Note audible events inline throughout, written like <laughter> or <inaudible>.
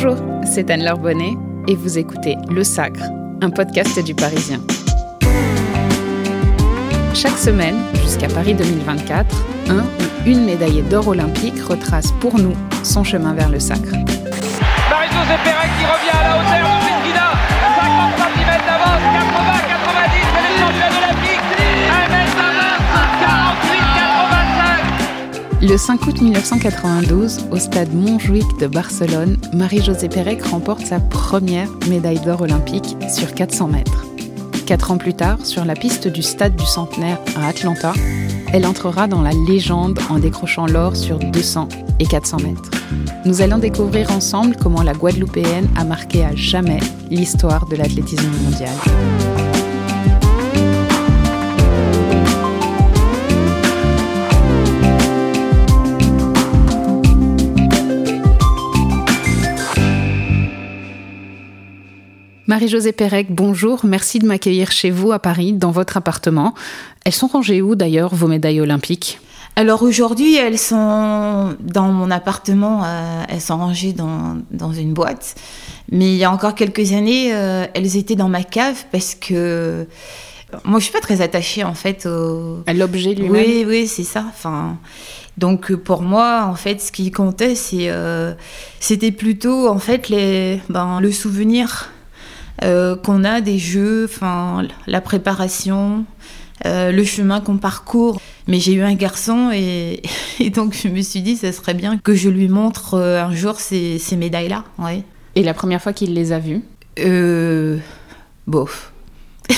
Bonjour, c'est Anne-Laure Bonnet et vous écoutez Le Sacre, un podcast du Parisien. Chaque semaine, jusqu'à Paris 2024, un ou une médaillée d'or olympique retrace pour nous son chemin vers le sacre. Qui revient à la Le 5 août 1992, au stade Montjuïc de Barcelone, Marie-Josée Pérec remporte sa première médaille d'or olympique sur 400 mètres. Quatre ans plus tard, sur la piste du Stade du Centenaire à Atlanta, elle entrera dans la légende en décrochant l'or sur 200 et 400 mètres. Nous allons découvrir ensemble comment la Guadeloupéenne a marqué à jamais l'histoire de l'athlétisme mondial. Marie-Josée Pérec, bonjour. Merci de m'accueillir chez vous à Paris, dans votre appartement. Elles sont rangées où d'ailleurs, vos médailles olympiques? Alors aujourd'hui, elles sont dans mon appartement, euh, elles sont rangées dans, dans, une boîte. Mais il y a encore quelques années, euh, elles étaient dans ma cave parce que moi, je suis pas très attachée en fait au... à l'objet lui-même? Oui, oui, c'est ça. Enfin, donc pour moi, en fait, ce qui comptait, c'est euh, c'était plutôt en fait les, ben, le souvenir euh, qu'on a des jeux, enfin la préparation, euh, le chemin qu'on parcourt. Mais j'ai eu un garçon et, <laughs> et, donc je me suis dit, ça serait bien que je lui montre euh, un jour ces, ces médailles-là. Ouais. Et la première fois qu'il les a vues? Euh, Bof. <laughs>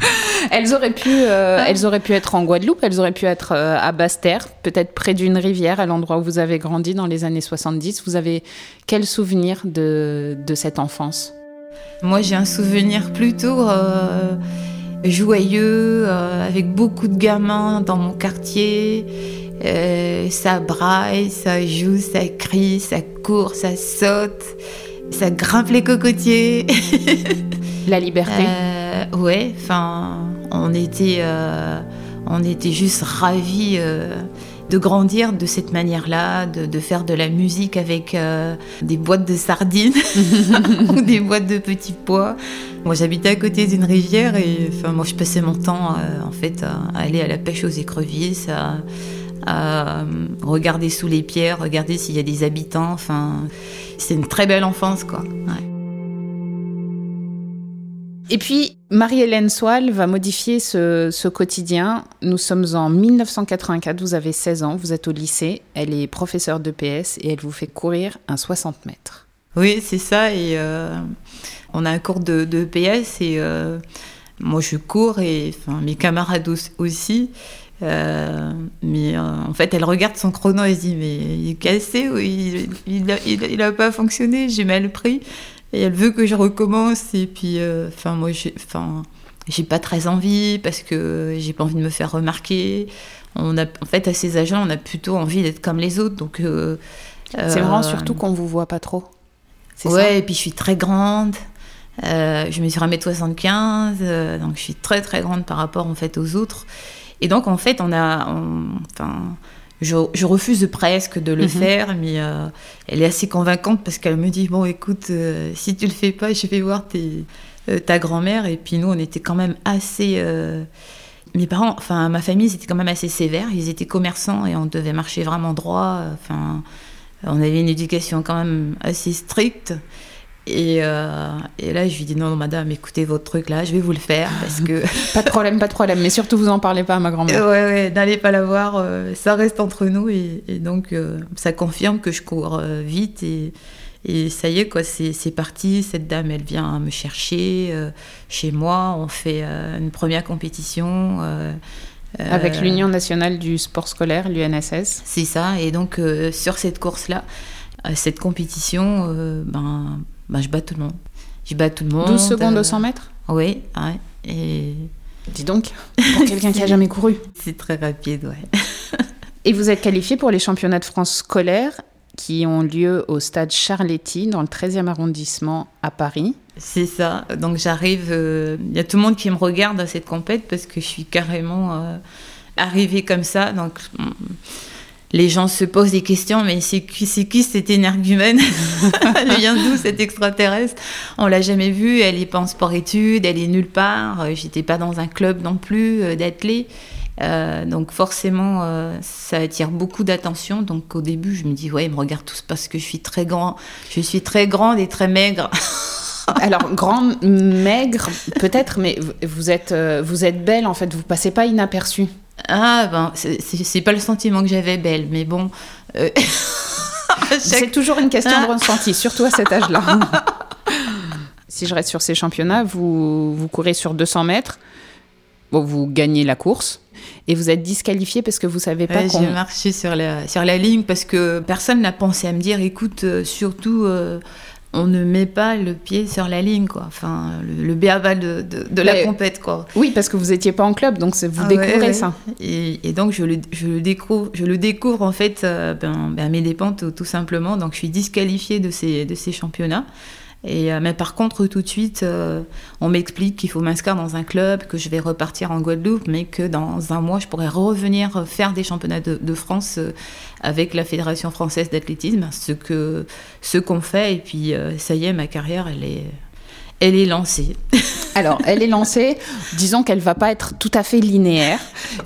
<laughs> elles, auraient pu, euh, elles auraient pu être en Guadeloupe, elles auraient pu être euh, à Basse-Terre, peut-être près d'une rivière, à l'endroit où vous avez grandi dans les années 70. Vous avez quel souvenir de, de cette enfance? Moi, j'ai un souvenir plutôt euh, joyeux, avec beaucoup de gamins dans mon quartier. Ça braille, ça joue, ça crie, ça court, ça saute, ça grimpe les cocotiers. <laughs> La liberté euh, Ouais, enfin, on était, euh, on était juste ravis euh, de grandir de cette manière-là, de, faire de la musique avec des boîtes de sardines <laughs> ou des boîtes de petits pois. Moi, j'habitais à côté d'une rivière et enfin, moi, je passais mon temps en fait à aller à la pêche aux écrevisses, à, regarder sous les pierres, regarder s'il y a des habitants. Enfin, c'est une très belle enfance, quoi. Et puis, Marie-Hélène Soile va modifier ce, quotidien. Nous sommes en 1984, vous avez 16 ans, vous êtes au lycée, elle est professeure de PS et elle vous fait courir un 60 mètres. Oui, c'est ça. Et euh, on a un cours de, PS et euh, moi je cours et enfin, mes camarades aussi. Euh, mais en fait, elle regarde son chrono et se dit Mais il est cassé il, il, a, il, il a pas fonctionné, j'ai mal pris. Et elle veut que je recommence. Et puis, enfin, euh, moi, j'ai, enfin, j'ai pas très envie parce que j'ai pas envie de me faire remarquer. On a, en fait, à ces âges-là, on a plutôt envie d'être comme les autres. Donc, euh, c'est vraiment surtout qu'on vous voit pas trop. Ouais, ça et puis je suis très grande. Euh, je mesure 1m75, euh, donc je suis très très grande par rapport en fait aux autres. Et donc en fait, on a, on, enfin, je, je, refuse presque de le mm -hmm. faire, mais euh, elle est assez convaincante parce qu'elle me dit bon, écoute, euh, si tu le fais pas, je vais voir tes, euh, ta grand-mère. Et puis nous, on était quand même assez. euh, mes parents, enfin ma famille, c'était quand même assez sévère. Ils étaient commerçants et on devait marcher vraiment droit. Enfin, on avait une éducation quand même assez stricte. Et, euh, et, là, je lui dis non, madame, écoutez votre truc là, je vais vous le faire parce que. <laughs> pas de problème, pas de problème, mais surtout vous en parlez pas à ma grand-mère. Ouais, ouais, n'allez pas la voir, euh, ça reste entre nous et, et donc euh, ça confirme que je cours vite et, et ça y est, quoi, c'est parti. Cette dame, elle vient me chercher chez moi, on fait une première compétition. Avec l'Union nationale du sport scolaire, l'UNSS. C'est ça, et donc sur cette course-là, cette compétition, ben bah, je bats tout le monde. Je bats tout le monde. 12 secondes au 100 mètres Oui, ouais. Et... Dis donc, pour quelqu'un qui a <laughs> jamais couru. C'est très rapide, ouais. <laughs> Et vous êtes qualifié pour les championnats de France scolaires qui ont lieu au stade Charletti, dans le 13e arrondissement à Paris. C'est ça. Donc j'arrive, il euh, y a tout le monde qui me regarde à cette compète parce que je suis carrément euh, arrivée comme ça. Donc les gens se posent des questions, mais c'est qui, c'est qui cette énergumène <laughs> Elle vient d'où cette extraterrestre? On l'a jamais vue, elle est pas en sport-études, elle est nulle part. Euh, j'étais pas dans un club non plus euh, d'athlètes. Euh, donc forcément, ça attire beaucoup d'attention. Donc au début, je me dis, ouais, ils me regardent tous parce que je suis très grand. Je suis très grande et très maigre. <laughs> Alors, grande, maigre, peut-être, mais vous êtes, vous êtes belle, en fait, vous passez pas inaperçue. Ah, ben, c'est pas le sentiment que j'avais belle, mais bon. Euh, <laughs> c'est toujours une question de ressenti, surtout à cet âge-là. <laughs> si je reste sur ces championnats, vous, vous courez sur 200 mètres, bon, vous gagnez la course. Et vous êtes disqualifié parce que vous savez pas ouais. J'ai marché sur la, sur la ligne parce que personne n'a pensé à me dire, écoute, euh, surtout, euh, on ne met pas le pied sur la ligne, quoi. Enfin, le, le béaba de, de, la compète, quoi. Oui, parce que vous n'étiez pas en club, donc vous ah découvrez ça. Et, donc, je le, je le, découvre, je le découvre, en fait, euh, ben, ben, à mes dépens, tout, tout, simplement. Donc, je suis disqualifiée de ces, de ces championnats. Et, euh, mais par contre, tout de suite, euh, on m'explique qu'il faut m'inscrire dans un club, que je vais repartir en Guadeloupe, mais que dans un mois, je pourrais revenir faire des championnats de, France euh, avec la Fédération française d'athlétisme, ce que ce qu'on fait. Et puis, ça y est, ma carrière, elle est elle est lancée. <laughs> Alors, elle est lancée. Disons qu'elle va pas être tout à fait linéaire.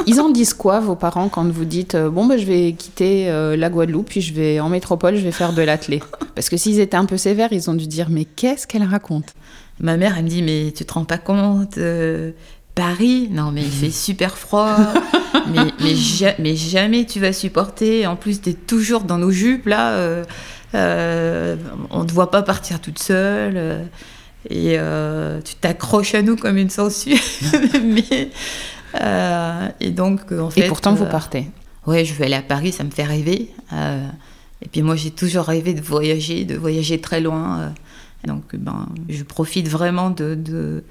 Ils en disent quoi, vos parents, quand vous dites euh, bon, ben, je vais quitter euh, la Guadeloupe, puis je vais en métropole, je vais faire de l'athlé? Parce que s'ils étaient un peu sévères, ils ont dû dire mais qu'est-ce qu'elle raconte? Ma mère, elle me dit mais tu te rends pas compte euh, Paris, non mais il fait super froid, <laughs> mais, mais, jamais tu vas supporter. En plus, tu es toujours dans nos jupes là, on ne te voit pas partir toute seule et euh, tu t'accroches à nous comme une sangsue. <laughs> mais, euh, et donc, en fait. Et pourtant, vous euh, partez. Ouais, je vais aller à Paris, ça me fait rêver. et puis moi, j'ai toujours rêvé de voyager, de voyager très loin. donc, ben, je profite vraiment de, de,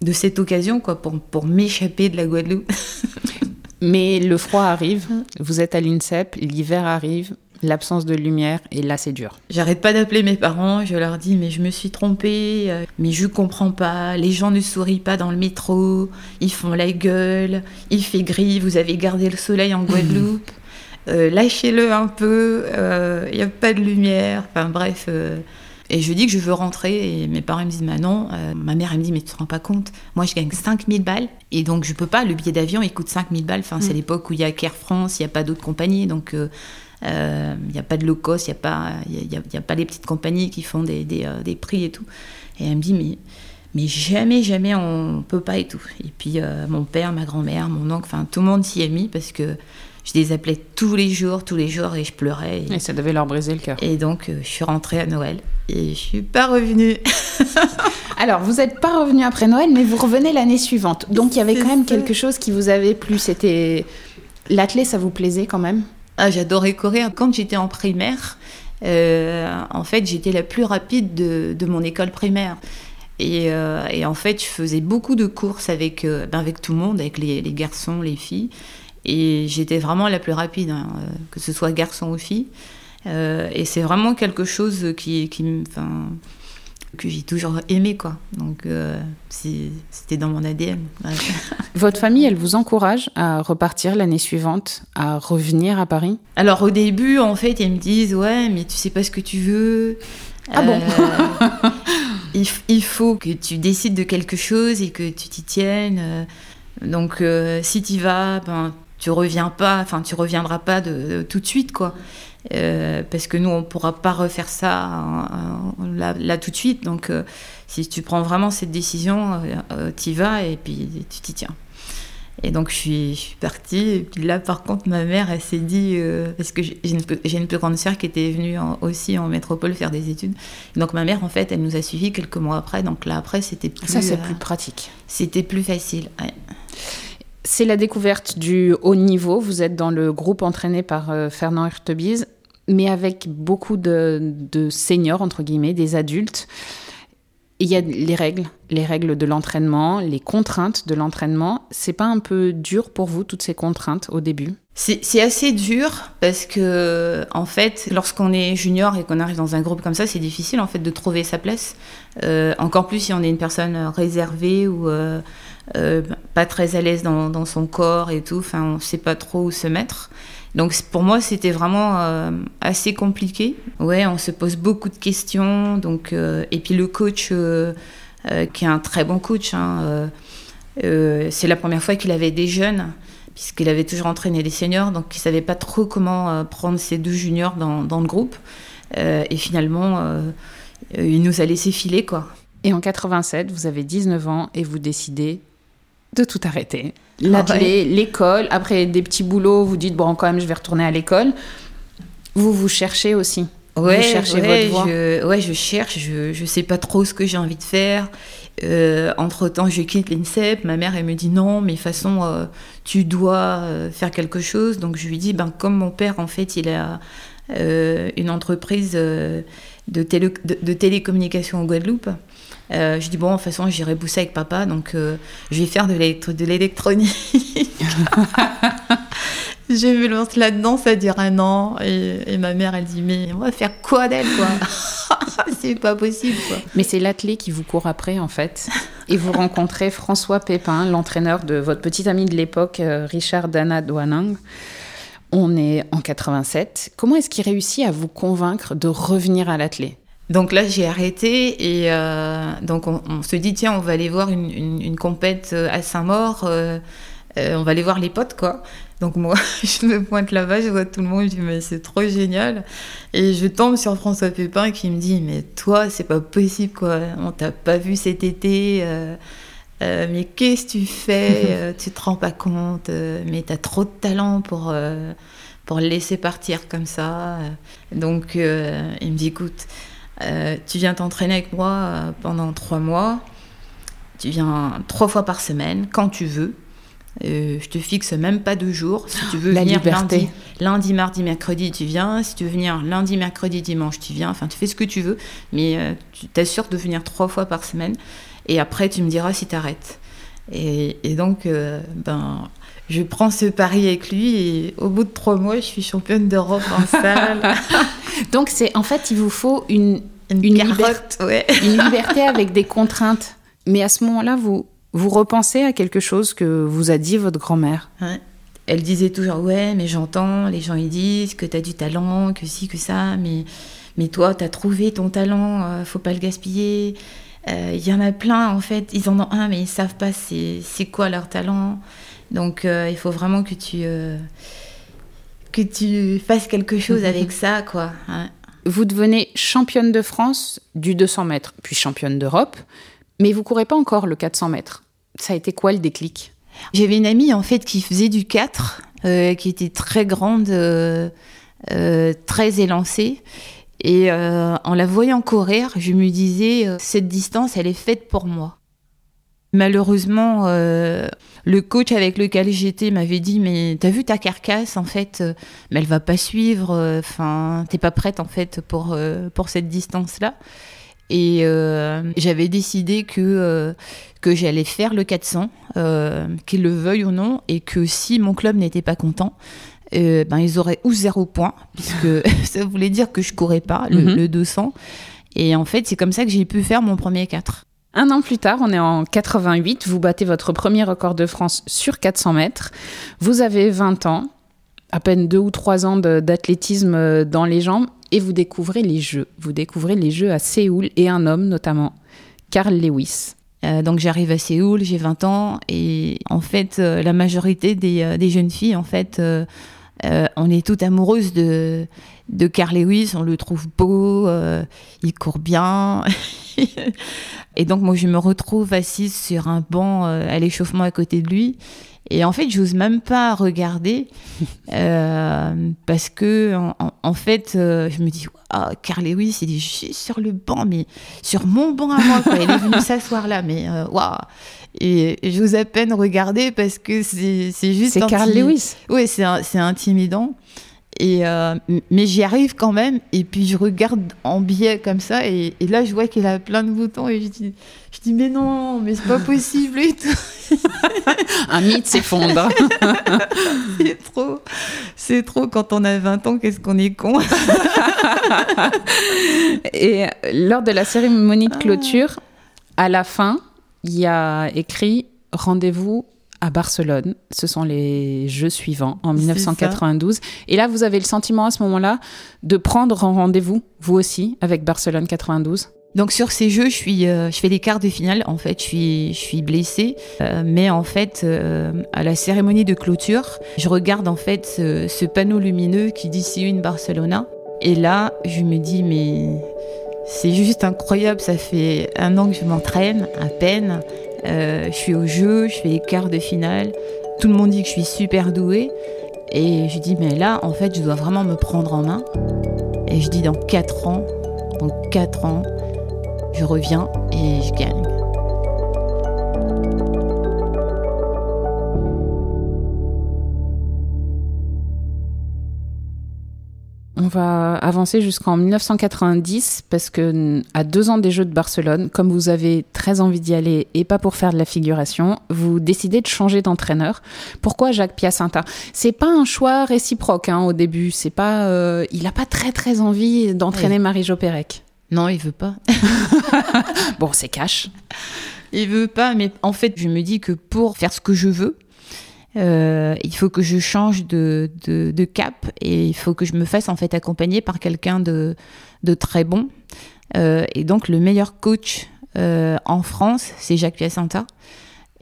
de cette occasion quoi, pour, pour m'échapper de la Guadeloupe. <laughs> Mais le froid arrive, vous êtes à l'INSEP, l'hiver arrive, l'absence de lumière, et là c'est dur. J'arrête pas d'appeler mes parents, je leur dis mais je me suis trompée, euh, mais je comprends pas, les gens ne sourient pas dans le métro, ils font la gueule, il fait gris, vous avez gardé le soleil en Guadeloupe, <laughs> euh, lâchez-le un peu, il euh, n'y a pas de lumière, enfin bref. et je dis que je veux rentrer et mes parents me disent bah non, ma mère elle me dit mais tu te rends pas compte, moi je gagne 5000 balles et donc je peux pas, le billet d'avion il coûte 5000 balles, enfin c'est mm. l'époque où il y a Air France, il n'y a pas d'autres compagnies donc il euh, n'y a pas de low cost, il n'y a, pas, y a, y a, pas les petites compagnies qui font des, des, euh, des, prix et tout. Et elle me dit, mais, mais jamais, jamais on peut pas et tout. Et puis euh, mon père, ma grand-mère, mon oncle, enfin tout le monde s'y est mis parce que je les appelais tous les jours, tous les jours et je pleurais. Et, ça devait leur briser le cœur. Et donc je suis rentrée à Noël et je suis pas revenue. <laughs> Alors, vous n'êtes pas revenue après Noël, mais vous revenez l'année suivante. Donc, il y avait quand même quelque chose qui vous avait plu. C'était l'athlète, ça vous plaisait quand même? Ah, j'adorais courir. Quand j'étais en primaire, euh, en fait, j'étais la plus rapide de, de mon école primaire. Et, euh, en fait, je faisais beaucoup de courses avec, euh, ben avec tout le monde, avec les, garçons, les filles. Et j'étais vraiment la plus rapide, hein, que ce soit garçon ou fille. et c'est vraiment quelque chose qui, qui que j'ai toujours aimé quoi. Donc euh, c'était dans mon ADN. <laughs> Votre famille, elle vous encourage à repartir l'année suivante, à revenir à Paris? Alors au début, en fait, ils me disent ouais, mais tu sais pas ce que tu veux. Ah bon euh, il, faut que tu décides de quelque chose et que tu t'y tiennes. Euh. Donc si tu vas, ben tu reviens pas, enfin tu reviendras pas de, tout de suite quoi. Euh, parce que nous, on ne pourra pas refaire ça hein, hein, là, tout de suite. Donc, euh, si tu prends vraiment cette décision, euh, tu y vas et puis tu t'y tiens. Et donc, je suis, je suis, partie. Et puis là, par contre, ma mère, elle s'est dit. parce que j'ai une, une, plus grande sœur qui était venue aussi en métropole faire des études. donc, ma mère, en fait, elle nous a suivis quelques mois après. Donc là, après, c'était plus. Ça, c'est plus pratique. C'était plus facile. C'est la découverte du haut niveau. Vous êtes dans le groupe entraîné par Fernand Hurtebise mais avec beaucoup de, seniors, entre guillemets, des adultes. Il y a les règles, les règles de l'entraînement, les contraintes de l'entraînement. C'est pas un peu dur pour vous, toutes ces contraintes au début? C'est assez dur parce que, en fait, lorsqu'on est junior et qu'on arrive dans un groupe comme ça, c'est difficile en fait de trouver sa place. Euh, encore plus si on est une personne réservée ou, euh, euh, pas très à l'aise dans, dans, son corps et tout. Enfin, on sait pas trop où se mettre. Donc pour moi, c'était vraiment euh, assez compliqué. Ouais, on se pose beaucoup de questions. Donc euh, et puis le coach, qui est un très bon coach, hein, c'est la première fois qu'il avait des jeunes puisqu'il avait toujours entraîné des seniors, donc il savait pas trop comment prendre ces deux juniors dans, dans le groupe. et finalement, il nous a laissé filer, quoi. Et en 87, vous avez 19 ans et vous décidez de tout arrêter. L'atelier, l'école, après des petits boulots, vous dites, bon, quand même, je vais retourner à l'école. Vous vous cherchez aussi. Ouais, vous cherchez votre voie. Je, ouais, je cherche, je ne sais pas trop ce que j'ai envie de faire. Euh, entre-temps, je quitte l'INSEP. Ma mère, elle me dit non, mais de toute façon, euh, tu dois euh, faire quelque chose. Donc, je lui dis, ben, comme mon père, en fait, il a une entreprise de, télé, de, télécommunication en Guadeloupe. Euh, je dis bon, de toute façon, j'irai bousser avec papa, donc euh, je vais faire de l'électronique. <laughs> je me lance là-dedans, ça dure un an. Et, ma mère, elle dit mais on va faire quoi d'elle, quoi <laughs> C'est pas possible, quoi. Mais c'est l'athlète qui vous court après, en fait. Et vous rencontrez François Pépin, l'entraîneur de votre petit ami de l'époque, euh, Richard Dana Douanang. On est en 87. Comment est-ce qu'il réussit à vous convaincre de revenir à l'athlète donc là, j'ai arrêté et euh, donc on, se dit tiens, on va aller voir une, une, compète à Saint-Maur, euh, on va aller voir les potes quoi. Donc moi, <laughs> je me pointe là-bas, je vois tout le monde, je dis mais c'est trop génial. Et je tombe sur François Pépin qui me dit mais toi, c'est pas possible quoi, on t'a pas vu cet été. mais qu'est-ce que tu fais <laughs> Tu te rends pas compte Mais t'as trop de talent pour, laisser partir comme ça. Donc il me dit écoute, euh, tu viens t'entraîner avec moi euh, pendant trois mois. Tu viens trois fois par semaine, quand tu veux. Euh, je te fixe même pas deux jours. Si tu veux venir lundi, lundi, mardi, mercredi, tu viens. Si tu veux venir lundi, mercredi, dimanche, tu viens. Enfin, tu fais ce que tu veux, mais tu t'assures de venir trois fois par semaine. Et après, tu me diras si tu arrêtes. Et, et, donc, ben, je prends ce pari avec lui et au bout de trois mois, je suis championne d'Europe en salle. <laughs> Donc c'est en fait, il vous faut une, une, liberté, une liberté avec des contraintes. Mais à ce moment-là, vous, vous repensez à quelque chose que vous a dit votre grand-mère? Elle disait toujours ouais, mais j'entends, les gens ils disent que tu as du talent, que si, que ça, mais, mais toi, tu as trouvé ton talent, euh, faut pas le gaspiller. Il euh, y en a plein en fait, ils en ont un, mais ils savent pas c'est quoi leur talent. Donc euh, il faut vraiment que tu que tu fasses quelque chose <laughs> avec ça, quoi. Vous devenez championne de France du 200 mètres, puis championne d'Europe, mais vous courez pas encore le 400 mètres. Ça a été quoi le déclic? J'avais une amie en fait qui faisait du 4, euh, qui était très grande, euh, euh, très élancée. Et en la voyant courir, je me disais, cette distance, elle est faite pour moi. Malheureusement, euh, le coach avec lequel j'étais m'avait dit mais t'as vu ta carcasse en fait, euh, mais elle va pas suivre. Euh, enfin, t'es pas prête en fait pour pour cette distance Et j'avais décidé que que j'allais faire le 400, qu'il le veuille ou non, et que si mon club n'était pas content, ben ils auraient ou zéro point, puisque <laughs> <laughs> ça voulait dire que je courais pas le, mhm. le 200. Et en fait, c'est comme ça que j'ai pu faire mon premier 4. Un an plus tard, on est en 88, vous battez votre premier record de France sur 400 mètres. Vous avez 20 ans, à peine deux ou trois ans d'athlétisme euh, dans les jambes, et vous découvrez les Jeux. Vous découvrez les Jeux à Séoul et un homme notamment, Carl Lewis. Euh, donc j'arrive à Séoul, j'ai 20 ans, et en fait, euh, la majorité des, des, jeunes filles, en fait, on est toutes amoureuses de, de Carl Lewis, on le trouve beau, il court bien. <laughs> Et donc, moi, je me retrouve assise sur un banc euh, à l'échauffement à côté de lui. Et en fait, j'ose même pas regarder <laughs> euh, parce que, en, fait, euh, je me dis, ah, Carl Lewis, il est juste sur le banc, mais sur mon banc à moi, quoi. Il est venu <laughs> s'asseoir là, mais waouh! Et, j'ose à peine regarder parce que c'est juste. C'est Carl Lewis. Oui, c'est intimidant. Et euh, mais j'y arrive quand même. Et puis je regarde en biais comme ça. Et, là, je vois qu'il a plein de boutons. Et je dis, je dis mais non, mais c'est pas possible et tout. <laughs> Un mythe s'effondre. <laughs> c'est trop. C'est trop. Quand on a 20 ans, qu'est-ce qu'on est con. <laughs> et lors de la cérémonie de clôture, à la fin, il y a écrit rendez-vous à Barcelone. Ce sont les Jeux suivants en 1992. Et là, vous avez le sentiment à ce moment-là de prendre rendez-vous, vous aussi, avec Barcelone 92 donc sur ces jeux, je suis, euh, je fais des quarts de finale. En fait, je suis, je suis blessée, euh, mais en fait, euh, à la cérémonie de clôture, je regarde en fait ce, ce panneau lumineux qui dit See une Barcelona. Et là, je me dis mais c'est juste incroyable. Ça fait un an que je m'entraîne à peine. Je suis au jeu, je fais les quarts de finale. Tout le monde dit que je suis super douée. Et je dis mais là, en fait, je dois vraiment me prendre en main. Et je dis dans 4 ans, dans 4 ans, je reviens et je gagne. On va avancer jusqu'en 1990 parce que à deux ans des Jeux de Barcelone, comme vous avez très envie d'y aller et pas pour faire de la figuration, vous décidez de changer d'entraîneur. Pourquoi Jacques Piacentin C'est pas un choix réciproque hein, au début. C'est pas, euh, il a pas très très envie d'entraîner Marie-Jo Pérec. Non, il veut pas. <laughs> <laughs> bon, c'est cash. Il veut pas, mais en fait, je me dis que pour faire ce que je veux, euh, il faut que je change de, de, cap et il faut que je me fasse en fait accompagner par quelqu'un de, de, très bon. Euh, et donc le meilleur coach euh, en France, c'est Jacques Piacenta.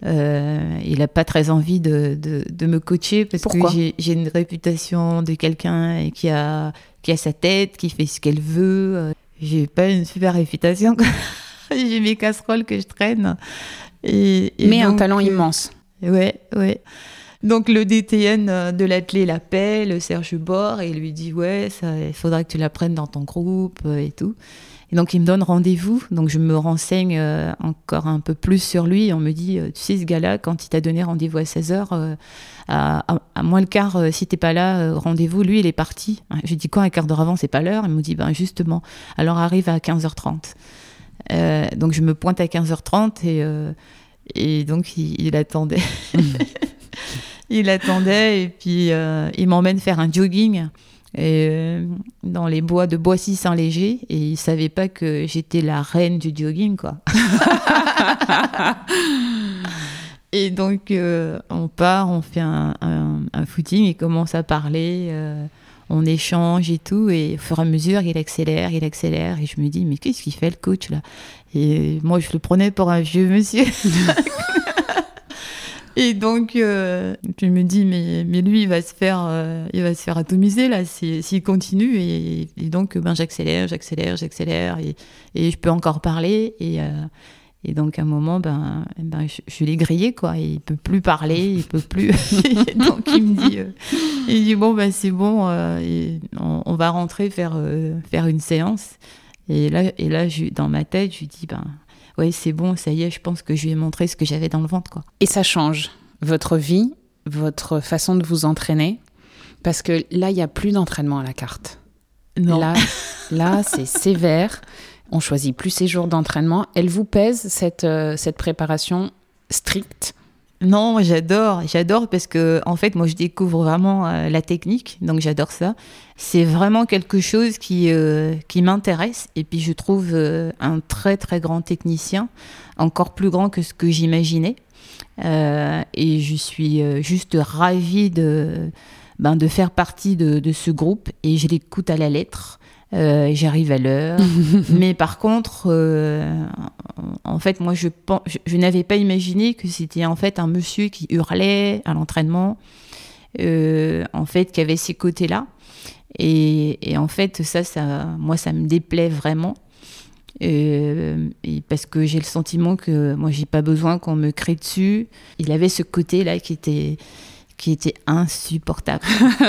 il n'a pas très envie de, de, me coacher parce que j'ai une réputation de quelqu'un qui a, qui a sa tête, qui fait ce qu'elle veut j'ai pas une super réputation. <laughs> j'ai mes casseroles que je traîne. Et, Mais un talent immense. Ouais, ouais. Donc le DTN euh, de l'athlète l'appelle, Serge Bord, et lui dit ouais, il faudra que tu la prennes dans ton groupe euh, et tout. Et donc il me donne rendez-vous, donc je me renseigne euh, encore un peu plus sur lui. On me dit, tu sais ce gars-là, quand il t'a donné rendez-vous à 16h, à, moins le quart, si t'es pas là, rendez-vous, lui il est parti. J'ai dit quand un quart d'heure avant, c'est pas l'heure? Il me dit, ben justement, alors arrive à 15h30. donc je me pointe à 15h30 et, et donc il, attendait. <laughs> <laughs> il attendait et puis euh, il m'emmène faire un jogging et, euh, dans les bois de Boissy-Saint-Léger et il savait pas que j'étais la reine du jogging quoi. <laughs> et donc euh, on part, on fait un, footing, il commence à parler, on échange et tout et au fur et à mesure il accélère, il accélère et je me dis mais qu'est-ce qu'il fait le coach là? Et moi je le prenais pour un vieux monsieur. <laughs> Et donc, euh, je me dis, mais, mais lui, il va se faire, euh, il va se faire atomiser là s'il continue. Et, donc, ben, j'accélère, j'accélère, j'accélère, et, et, je peux encore parler. Et, euh, et donc, à un moment, ben, ben je, l'ai grillé, quoi. il peut plus parler, il peut plus. <laughs> donc, il me dit, il dit bon, ben, c'est bon, et on, va rentrer faire, faire une séance. Et là, et là je, dans ma tête, je lui dis, ben, ouais, c'est bon, ça y est, je pense que je lui ai montré ce que j'avais dans le ventre. Quoi. Et ça change votre vie, votre façon de vous entraîner, parce que là, il n'y a plus d'entraînement à la carte. Non. Là, là c'est <laughs> sévère. On choisit plus ses jours d'entraînement. Elle vous pèse cette, euh, cette préparation stricte? Non, j'adore, j'adore parce que en fait, moi, je découvre vraiment euh, la technique, donc j'adore ça. C'est vraiment quelque chose qui euh, qui m'intéresse et puis je trouve un très très grand technicien, encore plus grand que ce que j'imaginais. et je suis juste ravie de ben, de faire partie de, de ce groupe et je l'écoute à la lettre. Euh, j'arrive à l'heure. <laughs> Mais par contre, euh, en fait, moi, je, je, n'avais pas imaginé que c'était en fait un monsieur qui hurlait à l'entraînement, euh, en fait, qui avait ces côtés-là. Et, en fait, ça, ça, moi, ça me déplaît vraiment. et parce que j'ai le sentiment que moi, j'ai pas besoin qu'on me crée dessus. Il avait ce côté-là qui était qui était insupportable.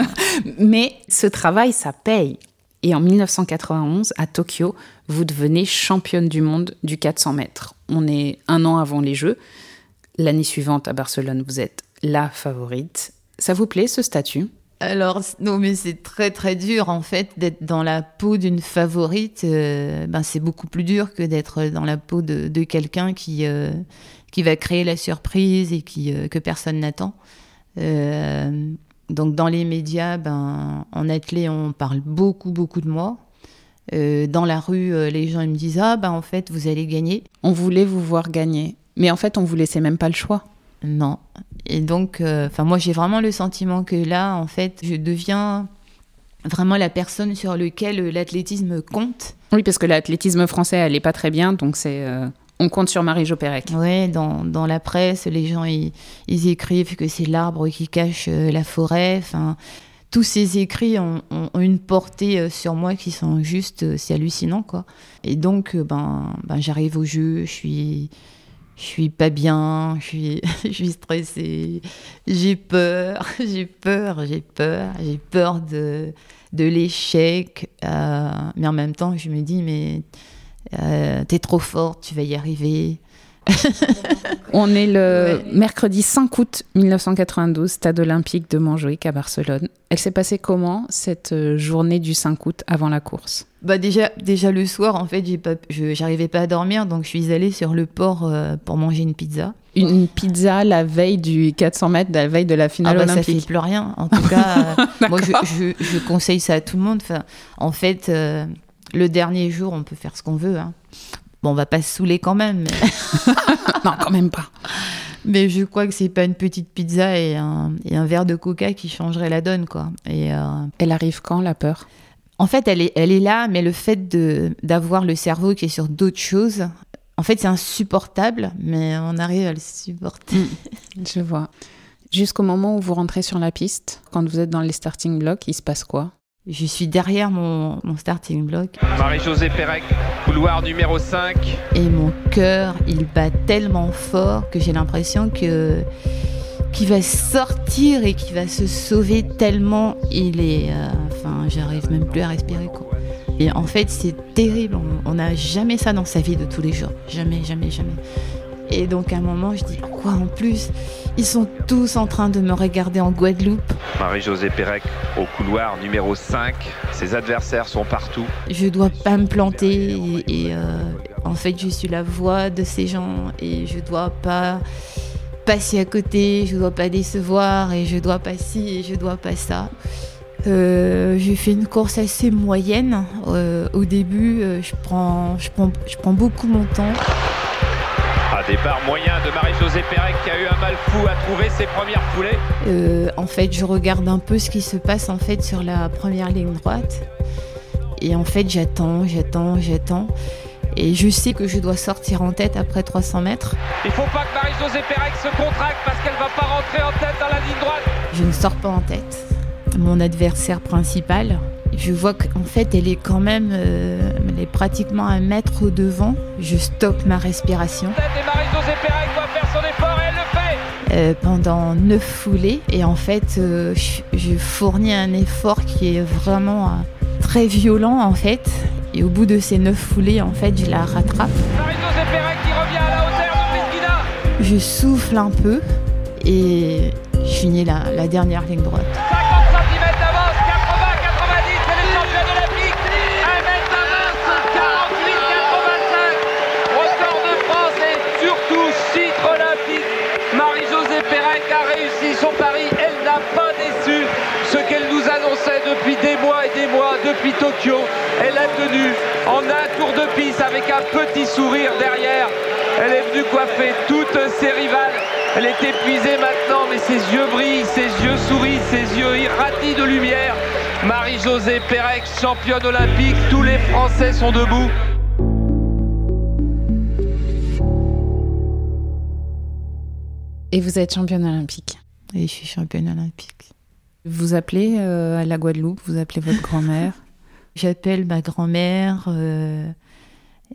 <laughs> Mais ce travail, ça paye. Et en 1991, à Tokyo, vous devenez championne du monde du 400 mètres. On est un an avant les Jeux. L'année suivante, à Barcelone, vous êtes la favorite. Ça vous plaît ce statut? Alors, non, mais c'est très très dur en fait d'être dans la peau d'une favorite. Euh, ben, c'est beaucoup plus dur que d'être dans la peau de, quelqu'un qui, euh, qui va créer la surprise et qui, euh, que personne n'attend. Donc dans les médias, ben, en athlée, on parle beaucoup, beaucoup de moi. Euh, dans la rue, euh, les gens ils me disent Ah, ben en fait, vous allez gagner. On voulait vous voir gagner. Mais en fait, on vous laissait même pas le choix. non. Et donc, euh, moi, j'ai vraiment le sentiment que là, en fait, je deviens vraiment la personne sur laquelle l'athlétisme compte. Oui, parce que l'athlétisme français, elle n'est pas très bien, donc c'est. On compte sur Marie-Jo Pérec. Ouais, dans, dans la presse, les gens ils, ils écrivent que c'est l'arbre qui cache euh, la forêt. Enfin, tous ces écrits ont, une portée euh, sur moi qui sont juste, euh, c'est hallucinant quoi. Et donc, ben, ben j'arrive au jeu, je suis, je suis pas bien, je suis, <laughs> je suis stressée, j'ai peur, <laughs> j'ai peur, j'ai peur, j'ai peur de, de l'échec. mais en même temps, je me dis mais euh, t'es trop forte, tu vas y arriver. <laughs> On est le Ouais. mercredi 5 août 1992, stade olympique de Montjuïc à Barcelone. Elle s'est passée comment cette euh, journée du 5 août avant la course? Bah déjà, déjà le soir, en fait, j'ai pas, je, j'arrivais pas à dormir, donc je suis allée sur le port euh, pour manger une pizza. une, une pizza la veille du 400 mètres, la veille de la Ah finale bah, ça fait olympique. plus rien. En <laughs> tout cas, euh, moi, je, D'accord. je, je conseille ça à tout le monde. Enfin, en fait, euh, le dernier jour, on peut faire ce qu'on veut. hein. Bon, on va pas se saouler quand même, mais, <laughs> non, quand même pas. mais je crois que c'est pas une petite pizza et un, et un verre de coca qui changerait la donne, quoi. Et euh, Elle arrive quand, la peur? En fait, elle est, elle est là, mais le fait d'avoir le cerveau qui est sur d'autres choses, en fait, c'est insupportable, mais on arrive à le supporter. Je vois. Jusqu'au moment où vous rentrez sur la piste, quand vous êtes dans les starting blocks, il se passe quoi? Je suis derrière mon, mon starting block Marie-Josée Pérec, couloir numéro 5. et mon cœur, il bat tellement fort que j'ai l'impression que qu'il va sortir et qu'il va se sauver tellement il est... euh, enfin, j'arrive même plus à respirer, quoi. Et en fait, c'est terrible. On- On n'a jamais ça dans sa vie de tous les jours. Jamais, jamais, jamais. Et donc, à un moment, je dis, quoi en plus? Ils sont tous en train de me regarder en Guadeloupe. Marie-Josée Pérec au couloir numéro 5. Ses adversaires sont partout. Je dois pas me planter. Et, et, euh, en fait, je suis la voix de ces gens. Et je dois pas passer à côté. Je dois pas décevoir. Et je dois pas ci et je dois pas ça. Euh, j'ai fait une course assez moyenne. Euh, au début, je, prends, je, prends, je prends beaucoup mon temps. Départ moyen de Marie-Josée Pérec qui a eu un mal fou à trouver ses premières foulées. Euh, en fait, je regarde un peu ce qui se passe en fait sur la première ligne droite. Et en fait, j'attends, j'attends, j'attends. Et je sais que je dois sortir en tête après 300 mètres. Il faut pas que Marie-Josée Pérec se contracte parce qu'elle va pas rentrer en tête dans la ligne droite. Je ne sors pas en tête. Mon adversaire principal, je vois qu'en fait, elle est quand même, euh, elle est pratiquement un mètre au devant. Je stoppe ma respiration euh, pendant neuf foulées. Et en fait, euh, je, je fournis un effort qui est vraiment très violent en fait. Et au bout de ces neuf foulées, en fait, je la rattrape. Qui revient à la hauteur de Pristina. Je souffle un peu et je finis la, la dernière ligne droite. Elle a tenu en un tour de piste avec un petit sourire derrière. Elle est venue coiffer toutes ses rivales. Elle est épuisée maintenant, mais ses yeux brillent, ses yeux sourient, ses yeux irradient de lumière. Marie-Josée Pérec, championne olympique, tous les Français sont debout. Et vous êtes championne olympique. Et je suis championne olympique. Vous appelez euh, à la Guadeloupe, vous appelez votre grand-mère. J'appelle ma grand-mère, euh,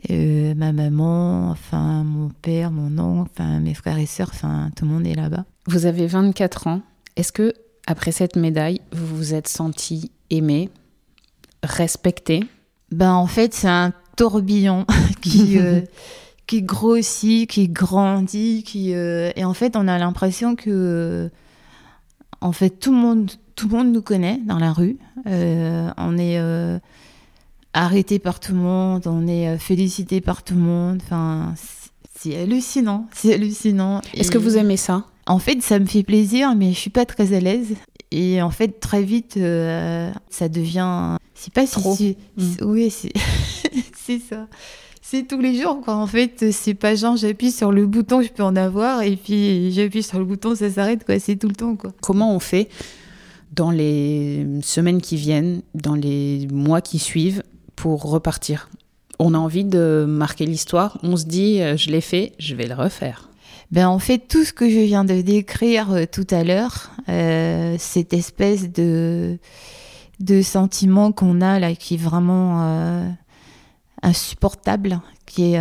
euh, ma maman, enfin mon père, mon oncle, enfin mes frères et sœurs, enfin tout le monde est là-bas. Vous avez 24 ans. Est-ce que, après cette médaille, vous vous êtes senti aimée, respectée? Ben en fait c'est un tourbillon <laughs> qui euh, <laughs> qui grossit, qui grandit, qui et en fait on a l'impression que en fait tout le monde tout le monde nous connaît dans la rue. Euh, on est euh, arrêté par tout le monde, on est euh, félicité par tout le monde. Enfin c'est- hallucinant, c'est hallucinant. Est-ce que vous aimez ça? En fait, ça me fait plaisir, mais je suis pas très à l'aise. Et en fait, très vite, euh, ça devient. C'est pas si- Trop. si. Oui, c'est <laughs> c'est ça. c'est tous les jours, quoi. En fait, c'est pas genre j'appuie sur le bouton, je peux en avoir, et puis j'appuie sur le bouton, ça s'arrête, quoi. C'est tout le temps, quoi. Comment on fait? Dans les semaines qui viennent, dans les mois qui suivent, pour repartir On a envie de marquer l'histoire, on se dit, euh, je l'ai fait, je vais le refaire. Ben, en fait, tout ce que je viens de décrire euh, tout à l'heure, euh, cette espèce de, de sentiment qu'on a là, qui est vraiment insupportable, qui est,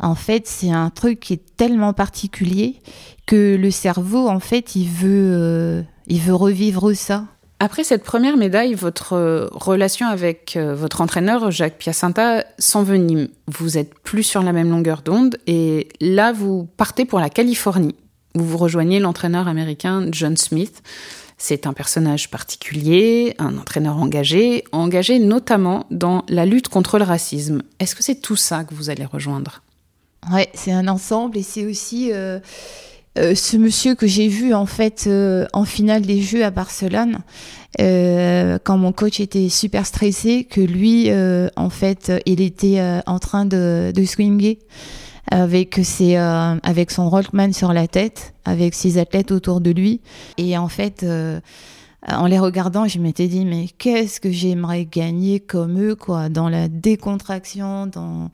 en fait, c'est un truc qui est tellement particulier que le cerveau, en fait, il veut, il veut revivre ça. Après cette première médaille, votre euh, relation avec euh, votre entraîneur, Jacques Piacenta, s'envenime. Vous êtes plus sur la même longueur d'onde et là, vous partez pour la Californie, où vous rejoignez l'entraîneur américain John Smith. C'est un personnage particulier, un entraîneur engagé, engagé notamment dans la lutte contre le racisme. Est-ce que c'est tout ça que vous allez rejoindre? Ouais, c'est un ensemble et c'est aussi euh, euh, ce monsieur que j'ai vu en fait euh, en finale des Jeux à Barcelone euh, quand mon coach était super stressé que lui euh, en fait il était euh, en train de, de swinger avec ses euh, avec son rollman sur la tête avec ses athlètes autour de lui. Et en fait euh, en les regardant, je m'étais dit mais qu'est-ce que j'aimerais gagner comme eux quoi dans la décontraction dans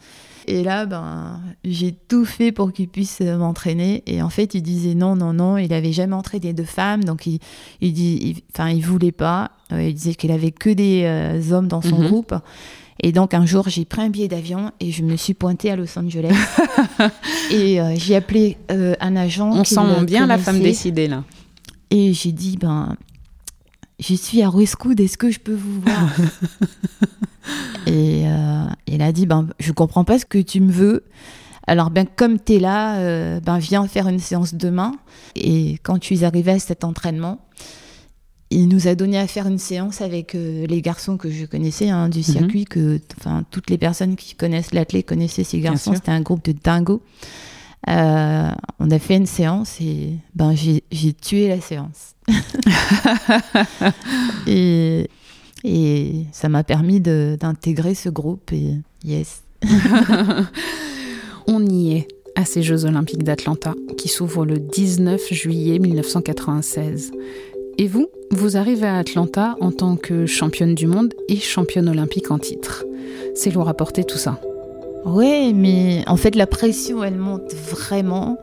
et là ben j'ai tout fait pour qu'il puisse euh, m'entraîner. Et en fait il disait non non non. Il avait jamais entraîné de femmes. Donc il il dit il- enfin il, voulait pas. Euh, il disait qu'il avait que des euh, hommes dans son Mhm. groupe. Et donc un jour j'ai pris un billet d'avion et je me suis pointée à Los Angeles. <laughs> Et euh, j'ai appelé euh, un agent On sent bien la femme décidée là. Et j'ai dit, ben, je suis à Ruescoud, est-ce que je peux vous voir <laughs> Et euh, il a dit, ben, je comprends pas ce que tu me veux. Alors, ben, comme tu es là, euh, ben, viens faire une séance demain. Et quand je suis arrivée à cet entraînement, il nous a donné à faire une séance avec euh, les garçons que je connaissais hein, du circuit, que enfin toutes les personnes qui connaissent l'athlète connaissaient ces garçons. C'était un groupe de dingos. Euh, on a fait une séance et ben j'ai tué la séance. <laughs> et, et ça m'a permis d'intégrer ce groupe et yes. <laughs> On y est à ces Jeux olympiques d'Atlanta qui s'ouvrent le 19 juillet 1996. Et vous, vous arrivez à Atlanta en tant que championne du monde et championne olympique en titre. C'est lourd à porter tout ça. Ouais, mais en fait la pression elle monte vraiment.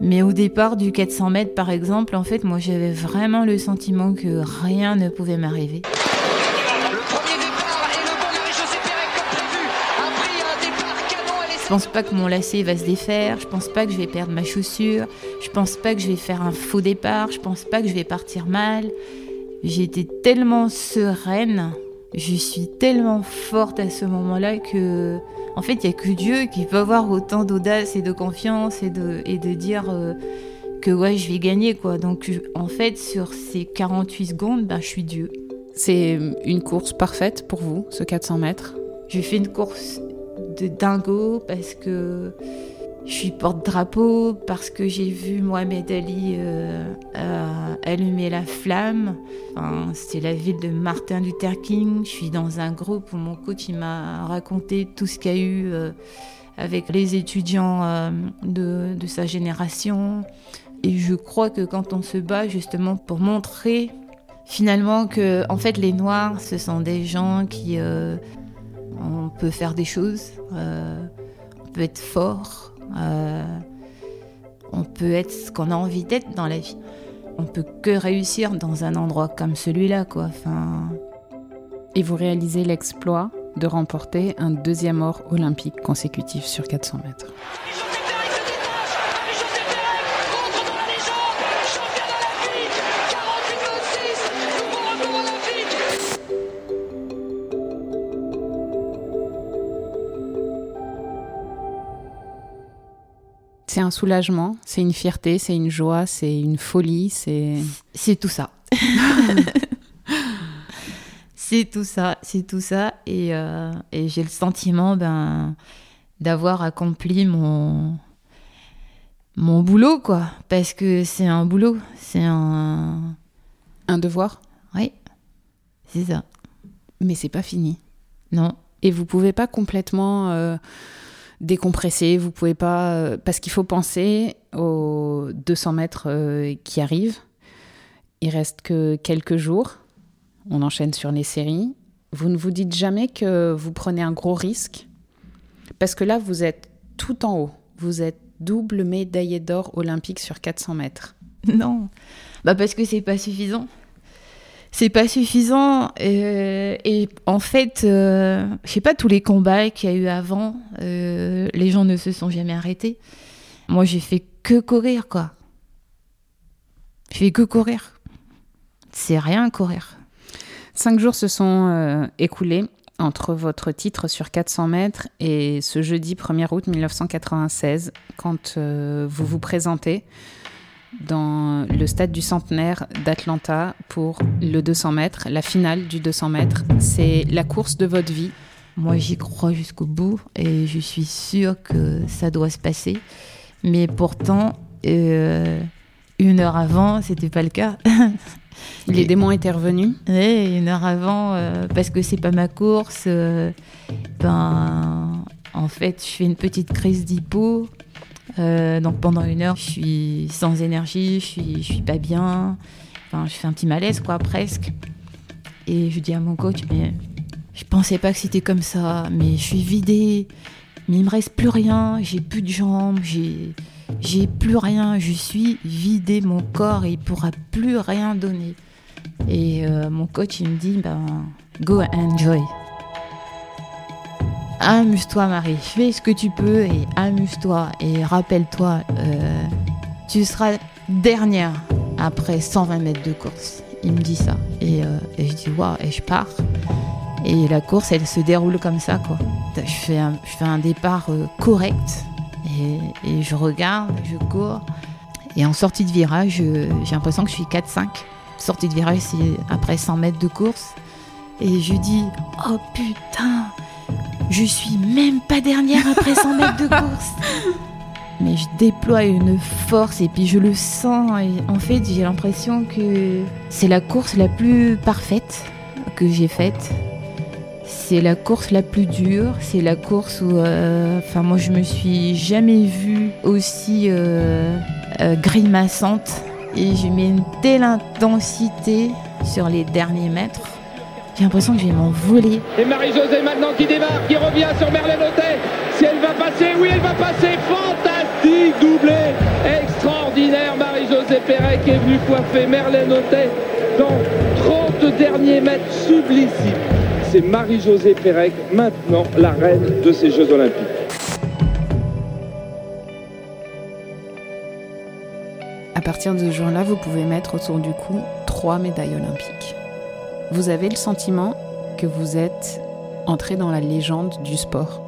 Mais au départ du 400 mètres par exemple, en fait moi j'avais vraiment le sentiment que rien ne pouvait m'arriver. Le premier départ et le bon Marie-Josée Pérec comme prévu a pris un départ canon à Je pense pas que mon lacet va se défaire, je pense pas que je vais perdre ma chaussure, je pense pas que je vais faire un faux départ, je pense pas que je vais partir mal. J'étais tellement sereine, je suis tellement forte à ce moment-là que, en fait, il y a que Dieu qui peut avoir autant d'audace et de confiance et de, et de dire euh, que ouais, je vais gagner quoi. Donc, en fait, sur ces 48 secondes, ben, je suis Dieu. C'est une course parfaite pour vous, ce 400 mètres? J'ai fait une course de dingo parce que je suis porte-drapeau, parce que j'ai vu Mohamed Ali euh, allumer la flamme. Enfin, c'est la ville de Martin Luther King. Je suis dans un groupe où mon coach m'a raconté tout ce qu'il y a eu euh, avec les étudiants euh, de, sa génération. Et je crois que quand on se bat justement pour montrer finalement que en fait les Noirs ce sont des gens qui on peut faire des choses, on peut être fort, euh, on peut être ce qu'on a envie d'être dans la vie. On peut que réussir dans un endroit comme celui-là, quoi. Enfin, Et vous réalisez l'exploit de remporter un deuxième or olympique consécutif sur 400 mètres. C'est un soulagement, c'est une fierté, c'est une joie, c'est une folie, c'est... c'est tout ça. <laughs> c'est tout ça, c'est tout ça. Et, euh, et j'ai le sentiment ben, d'avoir accompli mon, mon boulot, quoi. Parce que c'est un boulot, c'est un... un devoir, Oui, c'est ça. mais c'est pas fini. Non. et vous pouvez pas complètement euh, décompresser, vous pouvez pas euh, parce qu'il faut penser aux 200 mètres euh, qui arrivent. Il reste que quelques jours. On enchaîne sur les séries. Vous ne vous dites jamais que vous prenez un gros risque parce que là vous êtes tout en haut. Vous êtes double médaillé d'or olympique sur 400 mètres. Non, bah parce que c'est pas suffisant. C'est pas suffisant euh, et en fait, euh, je sais pas tous les combats qu'il y a eu avant, euh, les gens ne se sont jamais arrêtés. Moi, j'ai fait que courir quoi. J'ai fait que courir. C'est rien courir. Cinq jours se sont écoulés entre votre titre sur 400 mètres et ce jeudi 1er août 1996, quand vous vous présentez dans le stade du centenaire d'Atlanta pour le 200 mètres, la finale du 200 mètres. C'est la course de votre vie. Moi, j'y crois jusqu'au bout et je suis sûre que ça doit se passer. Mais pourtant, euh, une heure avant, c'était pas le cas. <laughs> Les Et- démons étaient revenus. Ouais, une heure avant, euh, parce que c'est pas ma course. euh, ben, en fait, je fais une petite crise d'hypo. Euh, donc pendant une heure, je suis sans énergie, je suis, suis pas bien. Enfin, je fais un petit malaise, quoi, presque. Et je dis à mon coach, mais je pensais pas que c'était comme ça, mais je suis vidée. Mais il me reste plus rien, j'ai plus de jambes, j'ai, j'ai plus rien, je suis vidée, mon corps, il pourra plus rien donner. Et euh, mon coach, il me dit, ben, go enjoy. Amuse-toi, Marie. Fais ce que tu peux et amuse-toi. Et rappelle-toi, euh, tu seras dernière après 120 mètres de course. Il me dit ça. Et, euh, et je dis, waouh, et je pars. Et la course, elle se déroule comme ça, quoi. Je fais un, départ euh, correct. Et, et je regarde, je cours. Et en sortie de virage, j'ai l'impression que je suis 4-5 sortie de virage, c'est après 100 mètres de course. Et je dis, oh putain, je suis même pas dernière après 100 mètres de course. <laughs> Mais je déploie une force et puis je le sens. Et en fait, j'ai l'impression que c'est la course la plus parfaite que j'ai faite. C'est la course la plus dure. C'est la course où, euh, enfin, moi, je me suis jamais vue aussi euh, euh, grimaçante et je mets une telle intensité sur les derniers mètres. J'ai l'impression que je vais m'envoler. Et Marie-Josée maintenant qui démarre, qui revient sur Merlène Autet. Si elle va passer, oui elle va passer. Fantastique doublé. Extraordinaire Marie-Josée Pérec est venue coiffer Merlène Autet dans 30 derniers mètres sublissime. C'est Marie-Josée Pérec maintenant la reine de ces Jeux Olympiques. À partir de ce jour-là, vous pouvez mettre autour du cou trois médailles olympiques. Vous avez le sentiment que vous êtes entré dans la légende du sport.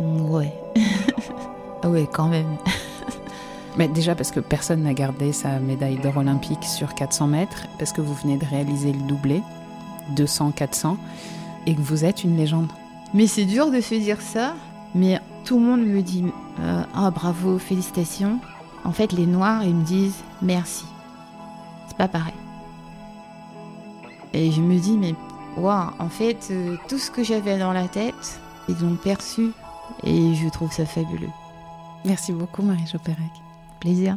Ouais. <laughs> Ouais, quand même. <laughs> Mais déjà parce que personne n'a gardé sa médaille d'or olympique sur 400 mètres, parce que vous venez de réaliser le doublé, 200-400, et que vous êtes une légende. Mais c'est dur de se dire ça. Mais tout le monde me dit euh, Ah bravo, félicitations. En fait, les Noirs, ils me disent merci. C'est pas pareil. Et je me dis Mais waouh, en fait, euh, tout ce que j'avais dans la tête, ils l'ont perçu. Et je trouve ça fabuleux. Merci beaucoup Marie-Jo Pérec. Plaisir.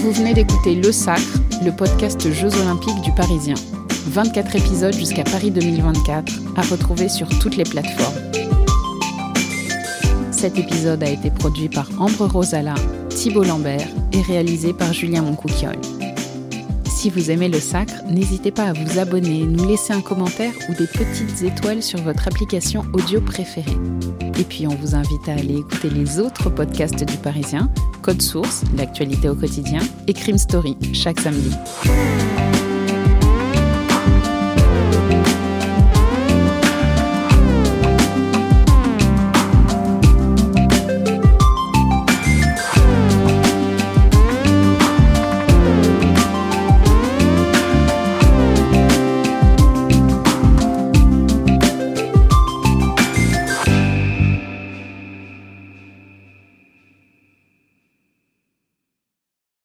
Vous venez d'écouter Le Sacre, le podcast Jeux Olympiques du Parisien. 24 épisodes jusqu'à Paris 2024, à retrouver sur toutes les plateformes. Cet épisode a été produit par Ambre Rosala, Thibault Lambert et réalisé par Julien Moncouquiole. Si vous aimez le sacre, n'hésitez pas à vous abonner, nous laisser un commentaire ou des petites étoiles sur votre application audio préférée. Et puis on vous invite à aller écouter les autres podcasts du Parisien, Code Source, l'actualité au quotidien, et Crime Story, chaque samedi.